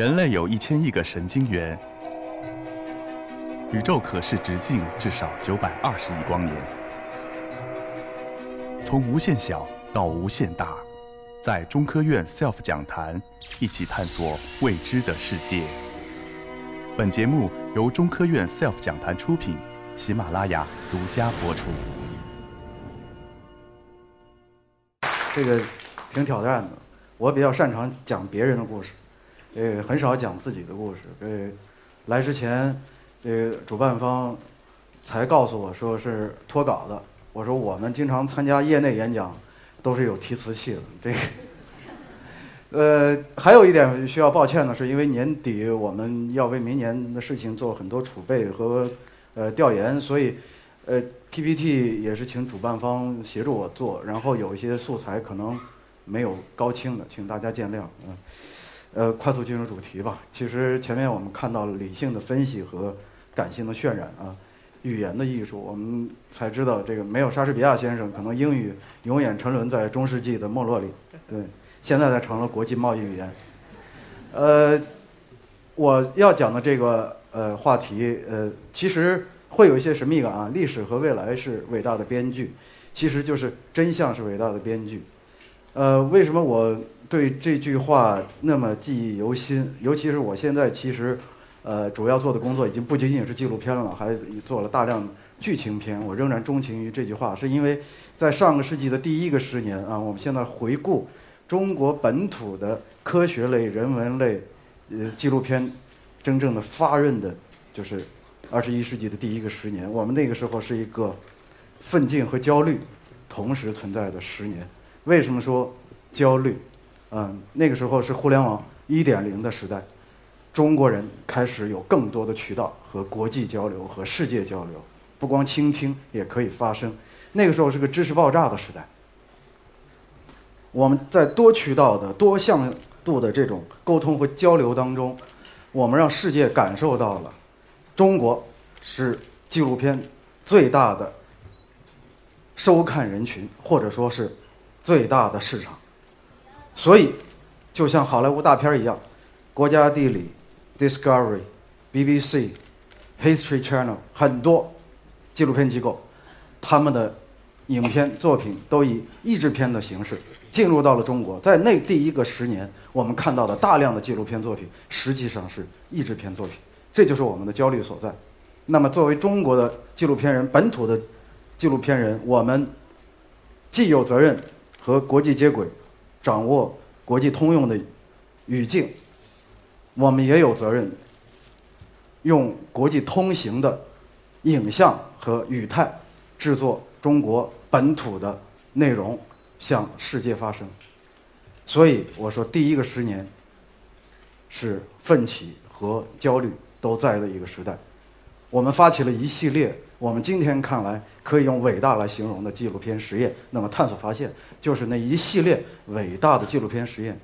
人类有一千亿个神经元，宇宙可视直径至少九百二十亿光年。从无限小到无限大，在中科院 SELF 讲坛一起探索未知的世界。本节目由中科院 SELF 讲坛出品，喜马拉雅独家播出。这个挺挑战的，我比较擅长讲别人的故事，呃，很少讲自己的故事。呃，来之前，呃主办方才告诉我说是脱稿的。我说我们经常参加业内演讲，都是有提词器的。这个，呃，还有一点需要抱歉的是，因为年底我们要为明年的事情做很多储备和呃调研，所以呃 PPT 也是请主办方协助我做，然后有一些素材可能没有高清的，请大家见谅。嗯，快速进入主题吧。其实前面我们看到了理性的分析和感性的渲染啊。语言的艺术，我们才知道这个没有莎士比亚先生，可能英语永远沉沦在中世纪的没落里。对，现在才成了国际贸易语言。呃，我要讲的这个呃话题，呃，其实会有一些神秘感啊。历史和未来是伟大的编剧，其实就是真相是伟大的编剧。呃，为什么我对这句话那么记忆犹新？尤其是我现在其实。呃，主要做的工作已经不仅仅是纪录片了，还做了大量剧情片。我仍然钟情于这句话，是因为在上个世纪的第一个十年啊，我们现在回顾中国本土的科学类、人文类呃纪录片真正的发轫的，就是二十一世纪的第一个十年。我们那个时候是一个奋进和焦虑同时存在的十年。为什么说焦虑？嗯，那个时候是互联网一点零的时代。中国人开始有更多的渠道和国际交流和世界交流，不光倾听也可以发声。那个时候是个知识爆炸的时代，我们在多渠道的多向度的这种沟通和交流当中，我们让世界感受到了中国是纪录片最大的收看人群，或者说是最大的市场。所以，就像好莱坞大片一样，国家地理。Discovery、BBC、History Channel 很多纪录片机构，他们的影片作品都以译制片的形式进入到了中国。在那第一个十年，我们看到的大量的纪录片作品实际上是译制片作品，这就是我们的焦虑所在。那么，作为中国的纪录片人、本土的纪录片人，我们既有责任和国际接轨，掌握国际通用的语境。我们也有责任，用国际通行的影像和语态制作中国本土的内容，向世界发声。所以我说，第一个十年是奋起和焦虑都在的一个时代。我们发起了一系列我们今天看来可以用伟大来形容的纪录片实验。那么，探索发现就是那一系列伟大的纪录片实验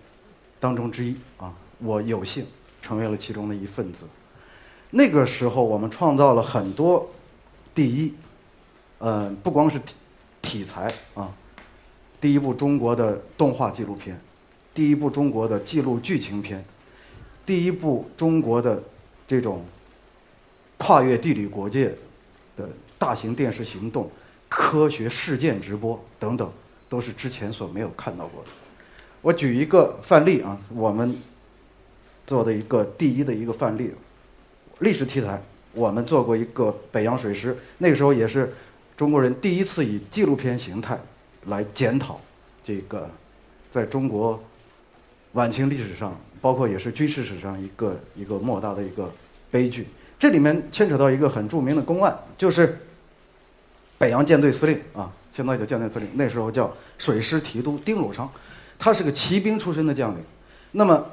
当中之一啊。我有幸成为了其中的一份子。那个时候，我们创造了很多第一，呃，不光是题题材啊，第一部中国的动画纪录片，第一部中国的记录剧情片，第一部中国的这种跨越地理国界的大型电视行动、科学事件直播等等，都是之前所没有看到过的。我举一个范例啊，我们。做的一个第一的一个范例，历史题材，我们做过一个北洋水师，那个时候也是中国人第一次以纪录片形态来检讨这个在中国晚清历史上，包括也是军事史上一个一个莫大的一个悲剧。这里面牵扯到一个很著名的公案，就是北洋舰队司令啊，现在叫舰队司令，那时候叫水师提督丁汝昌，他是个骑兵出身的将领，那么。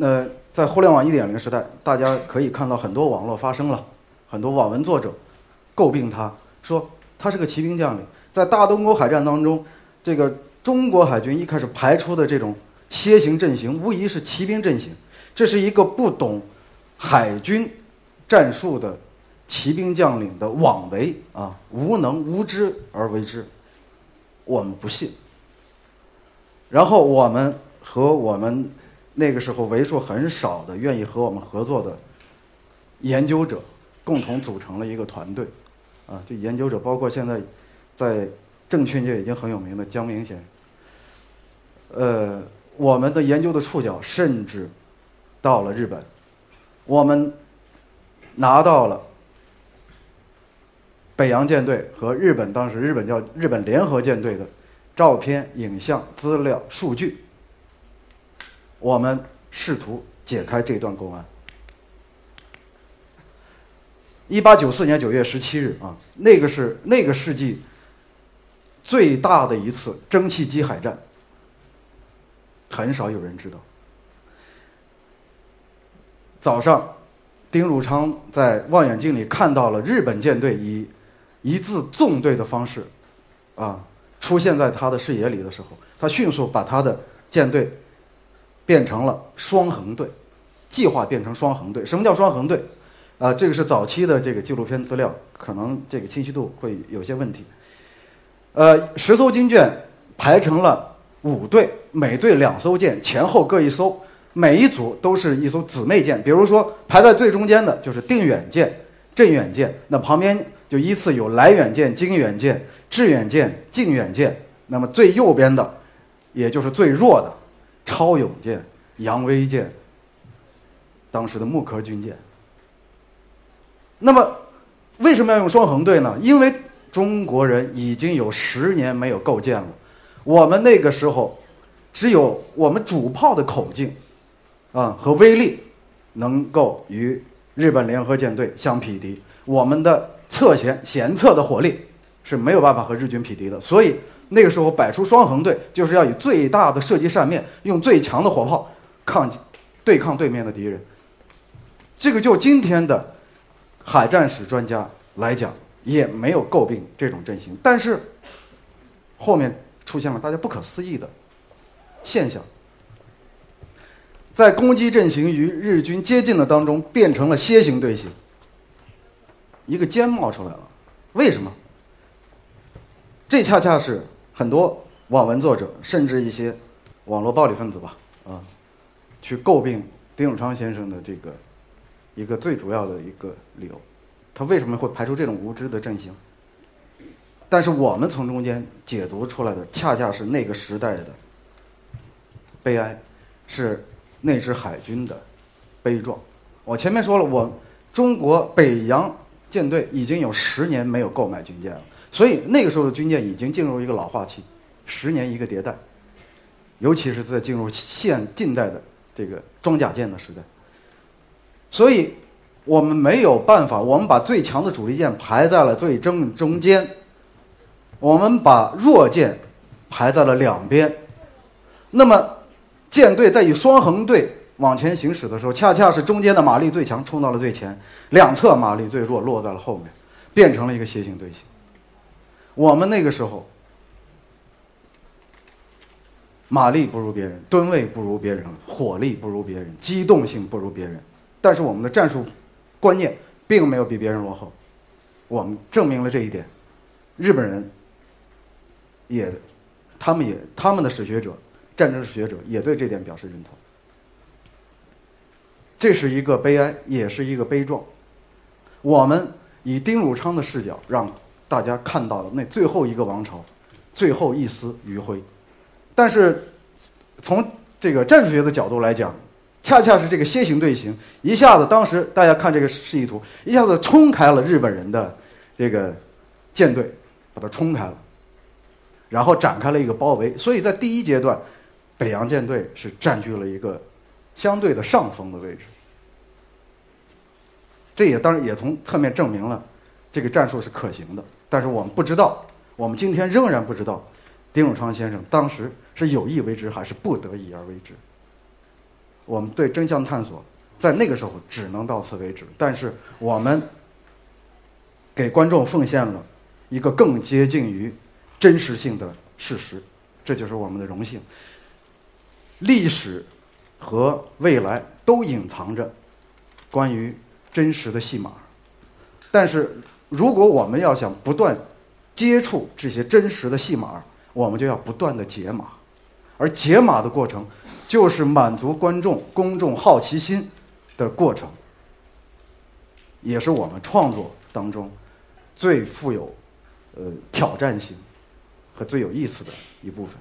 呃在互联网一点零时代，大家可以看到很多网络发生了，很多网文作者诟病他，说他是个骑兵将领。在大东沟海战当中，这个中国海军一开始排出的这种楔形阵型，无疑是骑兵阵型。这是一个不懂海军战术的骑兵将领的妄为啊，无能无知而为之。我们不信。然后我们和我们。那个时候为数很少的愿意和我们合作的研究者，共同组成了一个团队。啊，这研究者包括现在在证券界已经很有名的江明先生。呃，我们的研究的触角甚至到了日本，我们拿到了北洋舰队和日本当时日本叫日本联合舰队的照片、影像、资料、数据，我们试图解开这段公案。一八九四年九月十七日啊，那个是那个世纪最大的一次蒸汽机海战，很少有人知道。早上，丁汝昌在望远镜里看到了日本舰队以一字纵队的方式，啊，出现在他的视野里的时候，他迅速把他的舰队变成了双横队，计划变成双横队。什么叫双横队？啊，这个是早期的这个纪录片资料，可能这个清晰度会有些问题。呃，十艘军舰排成了五队，每队两艘舰，前后各一艘，每一组都是一艘姊妹舰。比如说排在最中间的就是定远舰、镇远舰，那旁边就依次有来远舰、经远舰、致远舰、靖远舰。那么最右边的，也就是最弱的，超勇舰、扬威舰，当时的木壳军舰。那么，为什么要用双横队呢？因为中国人已经有十年没有构建了，我们那个时候只有我们主炮的口径，啊和威力，能够与日本联合舰队相匹敌。我们的侧舷舷侧的火力是没有办法和日军匹敌的。所以那个时候摆出双横队，就是要以最大的射击扇面，用最强的火炮抗对抗对面的敌人。这个就今天的。海战史专家来讲，也没有诟病这种阵型，但是后面出现了大家不可思议的现象，在攻击阵型与日军接近的当中，变成了楔形队形，一个尖冒出来了。为什么？这恰恰是很多网文作者，甚至一些网络暴力分子吧，啊，去诟病丁汝昌先生的这个。一个最主要的一个理由，他为什么会排出这种无知的阵型？但是我们从中间解读出来的，恰恰是那个时代的悲哀，是那支海军的悲壮。我前面说了，我中国北洋舰队已经有十年没有购买军舰了，所以那个时候的军舰已经进入一个老化期，十年一个迭代，尤其是在进入现近代的这个装甲舰的时代。所以，我们没有办法。我们把最强的主力舰排在了最正中间，我们把弱舰排在了两边。那么，舰队在以双横队往前行驶的时候，恰恰是中间的马力最强冲到了最前，两侧马力最弱落在了后面，变成了一个楔形队形。我们那个时候马力不如别人，吨位不如别人，火力不如别人，机动性不如别人。但是我们的战术观念并没有比别人落后，我们证明了这一点。日本人也，他们也，他们的史学者、战争史学者也对这点表示认同。这是一个悲哀，也是一个悲壮。我们以丁汝昌的视角，让大家看到了那最后一个王朝，最后一丝余晖。但是从这个战术学的角度来讲，恰恰是这个楔形队形，一下子，当时大家看这个示意图，一下子冲开了日本人的这个舰队，把它冲开了，然后展开了一个包围。所以在第一阶段，北洋舰队是占据了一个相对的上风的位置。这也当然也从侧面证明了这个战术是可行的。但是我们不知道，我们今天仍然不知道，丁汝昌先生当时是有意为之还是不得已而为之。我们对真相探索，在那个时候只能到此为止。但是我们给观众奉献了一个更接近于真实性的事实，这就是我们的荣幸。历史和未来都隐藏着关于真实的戏码，但是如果我们要想不断接触这些真实的戏码，我们就要不断的解码，而解码的过程。就是满足观众公众好奇心的过程，也是我们创作当中最富有呃挑战性和最有意思的一部分。